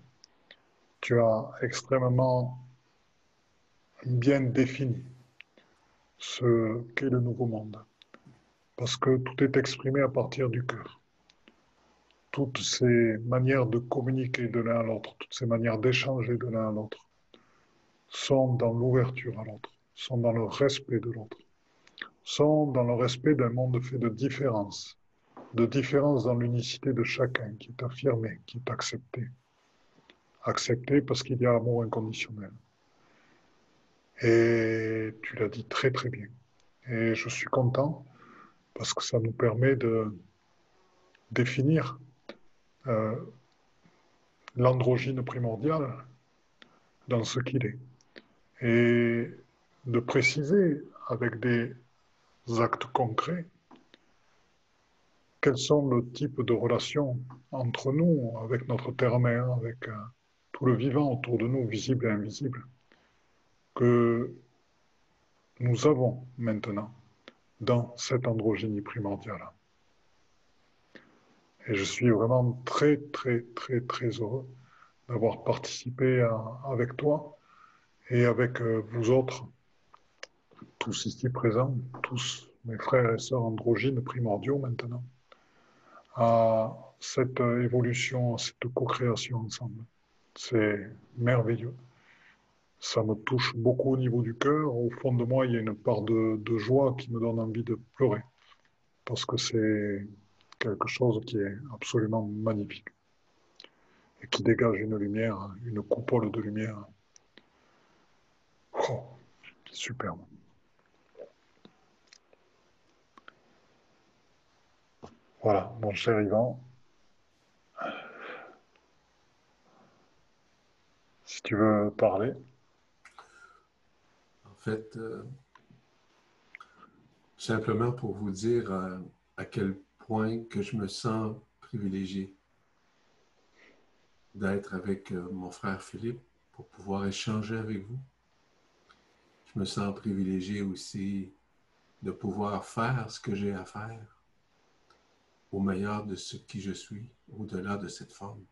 tu as extrêmement bien défini ce qu'est le nouveau monde. Parce que tout est exprimé à partir du cœur. Toutes ces manières de communiquer de l'un à l'autre, toutes ces manières d'échanger de l'un à l'autre, sont dans l'ouverture à l'autre, sont dans le respect de l'autre, sont dans le respect d'un monde fait de différences, de différence dans l'unicité de chacun qui est affirmée, qui est acceptée. Acceptée parce qu'il y a amour inconditionnel. Et tu l'as dit très très bien. Et je suis content parce que ça nous permet de définir euh, l'androgyne primordial dans ce qu'il est. Et de préciser avec des actes concrets quels sont le type de relations entre nous, avec notre terre-mère, avec euh, tout le vivant autour de nous, visible et invisible, que nous avons maintenant dans cette androgynie primordiale. Et je suis vraiment très, très, très, très heureux d'avoir participé avec toi et avec euh, vous autres, tous ici présents, tous mes frères et sœurs androgynes primordiaux maintenant, à cette évolution, à cette co-création ensemble. C'est merveilleux. Ça me touche beaucoup au niveau du cœur. Au fond de moi, il y a une part de, joie qui me donne envie de pleurer. Parce que c'est quelque chose qui est absolument magnifique et qui dégage une lumière, une coupole de lumière. Oh, superbe. Voilà, mon cher Yvan. Si tu veux parler. Fait, euh, simplement pour vous dire euh, à quel point que je me sens privilégié d'être avec euh, mon frère Philippe pour pouvoir échanger avec vous. Je me sens privilégié aussi de pouvoir faire ce que j'ai à faire au meilleur de ce qui je suis, au-delà de cette forme.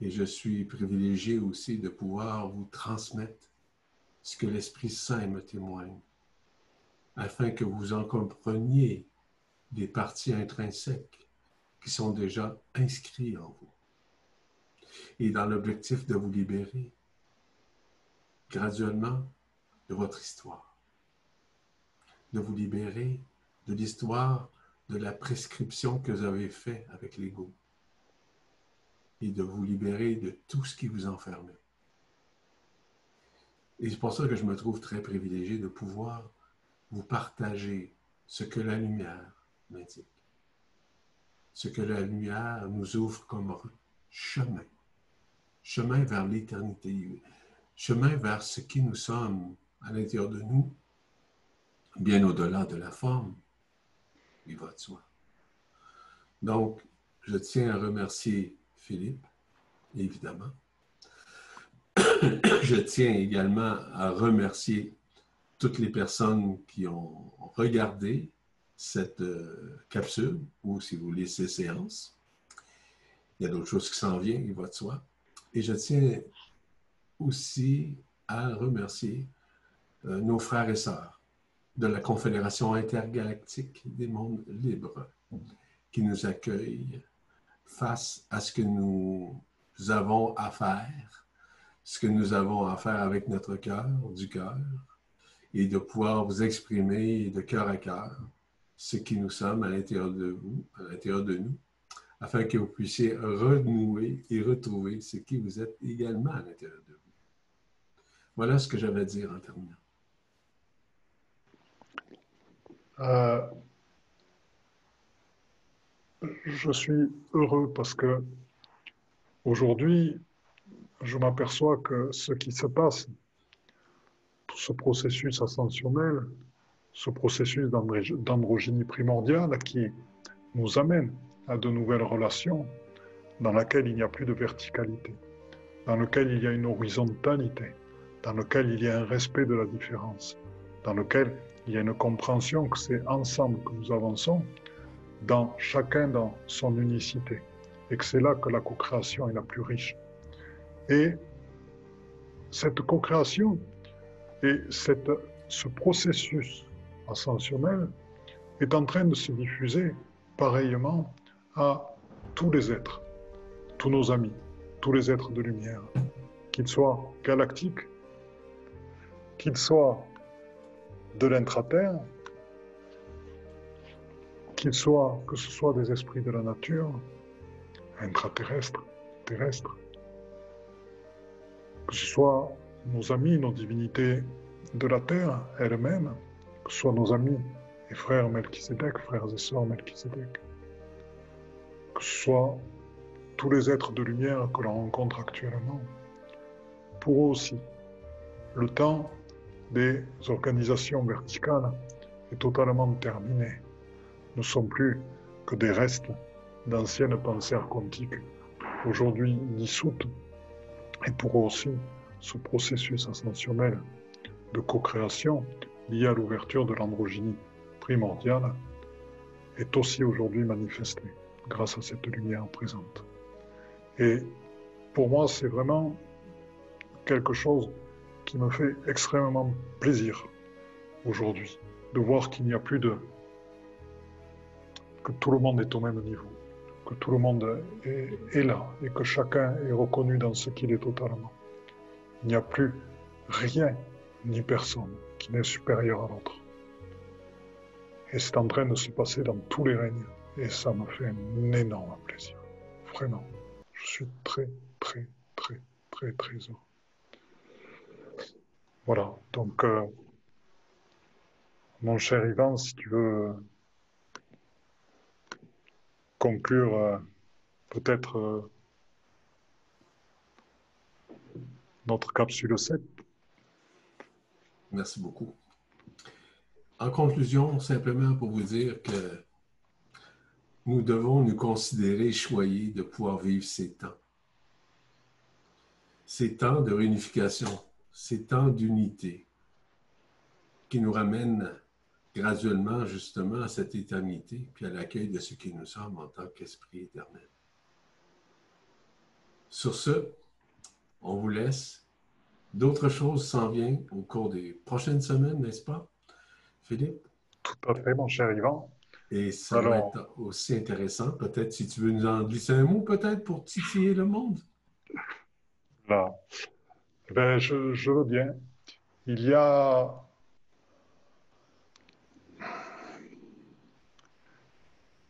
Et je suis privilégié aussi de pouvoir vous transmettre ce que l'Esprit Saint me témoigne, afin que vous en compreniez des parties intrinsèques qui sont déjà inscrites en vous. Et dans l'objectif de vous libérer graduellement de votre histoire, de vous libérer de l'histoire de la prescription que vous avez faite avec l'ego et de vous libérer de tout ce qui vous enfermait. Et c'est pour ça que je me trouve très privilégié de pouvoir vous partager ce que la lumière m'indique, ce que la lumière nous ouvre comme chemin, chemin vers l'éternité, chemin vers ce qui nous sommes à l'intérieur de nous, bien au-delà de la forme, il va de soi. Donc, je tiens à remercier Philippe, évidemment. Je tiens également à remercier toutes les personnes qui ont regardé cette euh, capsule ou, si vous voulez, ces séances. Il y a d'autres choses qui s'en viennent, il va de soi. Et je tiens aussi à remercier euh, nos frères et sœurs de la Confédération intergalactique des mondes libres qui nous accueille face à ce que nous avons à faire, ce que nous avons à faire avec notre cœur, du cœur, et de pouvoir vous exprimer de cœur à cœur ce qui nous sommes à l'intérieur de vous, à l'intérieur de nous, afin que vous puissiez renouer et retrouver ce qui vous êtes également à l'intérieur de vous. Voilà ce que j'avais à dire en terminant. Euh, je suis heureux parce que aujourd'hui, je m'aperçois que ce qui se passe, ce processus ascensionnel, ce processus d'androgynie primordiale qui nous amène à de nouvelles relations dans lesquelles il n'y a plus de verticalité, dans lesquelles il y a une horizontalité, dans lesquelles il y a un respect de la différence, dans lequel il y a une compréhension que c'est ensemble que nous avançons, dans chacun dans son unicité, et que c'est là que la co-création est la plus riche. Et cette co-création et ce processus ascensionnel est en train de se diffuser pareillement à tous les êtres, tous nos amis, tous les êtres de lumière, qu'ils soient galactiques, qu'ils soient de l'intraterre, qu'ils soient, que ce soit des esprits de la nature, intraterrestres, terrestres, que ce soit nos amis, nos divinités de la terre elles-mêmes, que ce soit nos amis et frères Melchizedek, frères et sœurs Melchizedek, que ce soit tous les êtres de lumière que l'on rencontre actuellement, pour eux aussi, le temps des organisations verticales est totalement terminé. Nous ne sommes plus que des restes d'anciennes pensées archontiques, aujourd'hui dissoutes, et pour eux aussi, ce processus ascensionnel de co-création lié à l'ouverture de l'androgynie primordiale est aussi aujourd'hui manifesté grâce à cette lumière présente. Et pour moi, c'est vraiment quelque chose qui me fait extrêmement plaisir aujourd'hui, de voir qu'il n'y a plus de... que tout le monde est au même niveau, que tout le monde est, là et que chacun est reconnu dans ce qu'il est totalement. Il n'y a plus rien ni personne qui n'est supérieur à l'autre. Et c'est en train de se passer dans tous les règnes. Et ça me fait un énorme plaisir. Vraiment. Je suis très, très, très, très, très heureux. Voilà. Donc, euh, mon cher Ivan, si tu veux conclure euh, peut-être euh, notre capsule 7. Merci beaucoup. En conclusion, simplement pour vous dire que nous devons nous considérer choyés de pouvoir vivre ces temps. Ces temps de réunification, ces temps d'unité qui nous ramènent graduellement justement à cette éternité, puis à l'accueil de ce qui nous sommes en tant qu'esprit éternel. Sur ce, on vous laisse. D'autres choses s'en viennent au cours des prochaines semaines, n'est-ce pas, Philippe? Tout à fait, mon cher Yvan. Et ça va être aussi intéressant. Peut-être si tu veux nous en glisser un mot, peut-être pour titiller le monde. Là. Ben, je, je veux bien. Il y a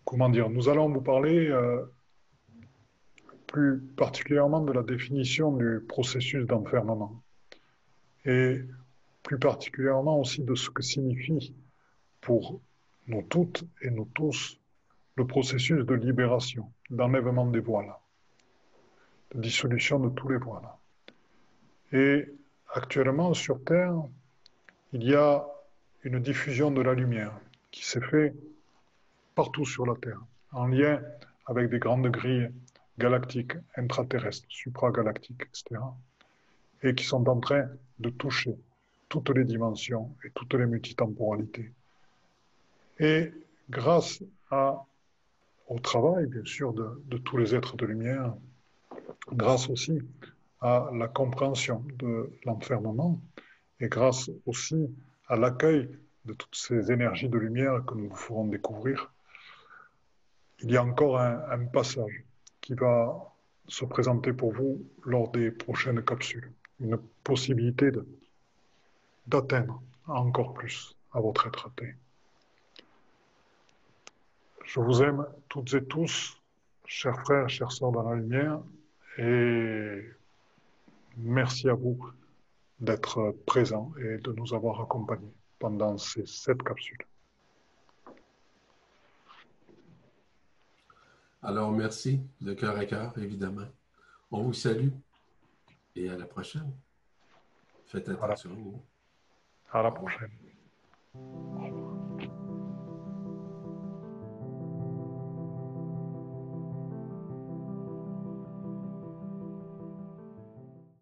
comment dire, nous allons vous parler euh, plus particulièrement de la définition du processus d'enfermement et plus particulièrement aussi de ce que signifie pour nous toutes et nous tous le processus de libération, d'enlèvement des voiles, de dissolution de tous les voiles. Et actuellement sur Terre, il y a une diffusion de la lumière qui s'est faite partout sur la Terre, en lien avec des grandes grilles galactiques, intraterrestres, supragalactiques, etc., et qui sont en train de toucher toutes les dimensions et toutes les multitemporalités. Et grâce au travail, bien sûr, de tous les êtres de lumière, grâce aussi à la compréhension de l'enfermement, et grâce aussi à l'accueil de toutes ces énergies de lumière que nous vous ferons découvrir, il y a encore un, passage qui va se présenter pour vous lors des prochaines capsules. Une possibilité d'atteindre encore plus à votre être Je vous aime toutes et tous, chers frères, chers sœurs dans la lumière, et merci à vous d'être présents et de nous avoir accompagnés pendant ces sept capsules. Alors, merci de cœur à cœur, évidemment. On vous salue et à la prochaine. Faites attention. À la prochaine.